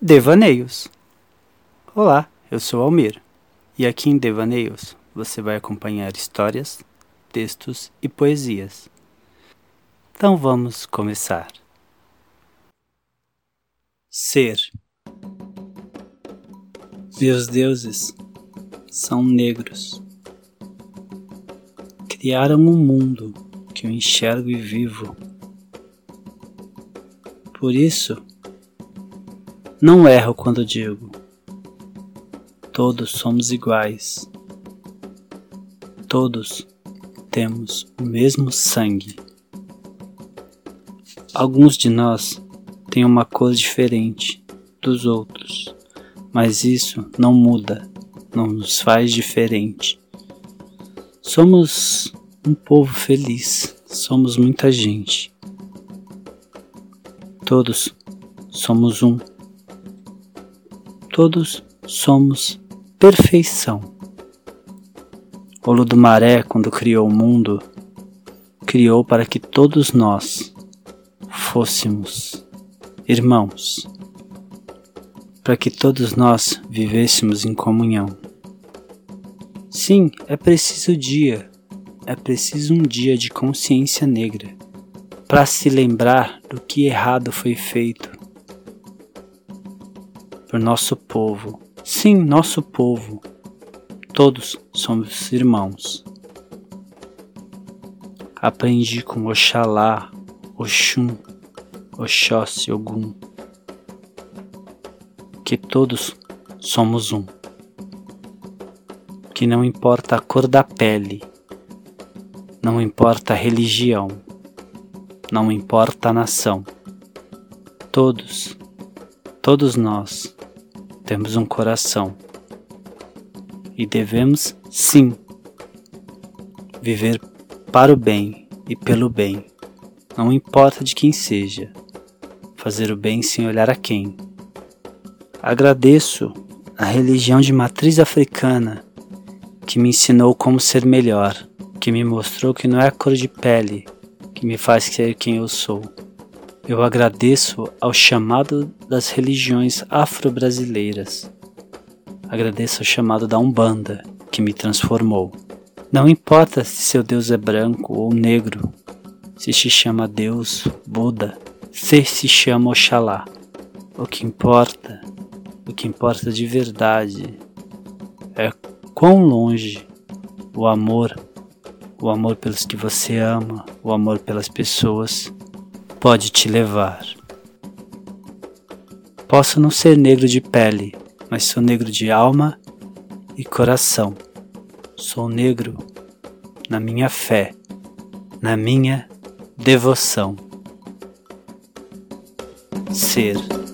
Devaneios. Olá, eu sou Almir e aqui em Devaneios você vai acompanhar histórias, textos e poesias. Então vamos começar. Ser. Meus deuses são negros. Criaram um mundo que eu enxergo e vivo. Por isso, não erro quando digo: todos somos iguais. Todos temos o mesmo sangue. Alguns de nós têm uma cor diferente dos outros, mas isso não muda, não nos faz diferente. Somos um povo feliz, somos muita gente. Todos somos um. Todos somos perfeição. O Ludomaré, quando criou o mundo, criou para que todos nós fôssemos irmãos, para que todos nós vivêssemos em comunhão. Sim, é preciso dia, é preciso um dia de consciência negra para se lembrar do que errado foi feito por nosso povo. Sim, nosso povo. Todos somos irmãos. Aprendi com Oxalá, Oxum, Oxóssi, Ogum, que todos somos um. Que não importa a cor da pele, não importa a religião, não importa a nação, todos, todos nós temos um coração. E devemos, sim, viver para o bem e pelo bem, não importa de quem seja, fazer o bem sem olhar a quem. Agradeço a religião de matriz africana que me ensinou como ser melhor, que me mostrou que não é a cor de pele que me faz ser quem eu sou eu agradeço ao chamado das religiões afro-brasileiras. Agradeço ao chamado da Umbanda, que me transformou. Não importa se seu Deus é branco ou negro, se se chama Deus, Buda, se se chama Oxalá. O que importa, o que importa de verdade, é quão longe o amor, o amor pelos que você ama, o amor pelas pessoas pode te levar. Posso não ser negro de pele, mas sou negro de alma e coração. Sou negro na minha fé, na minha devoção. Ser.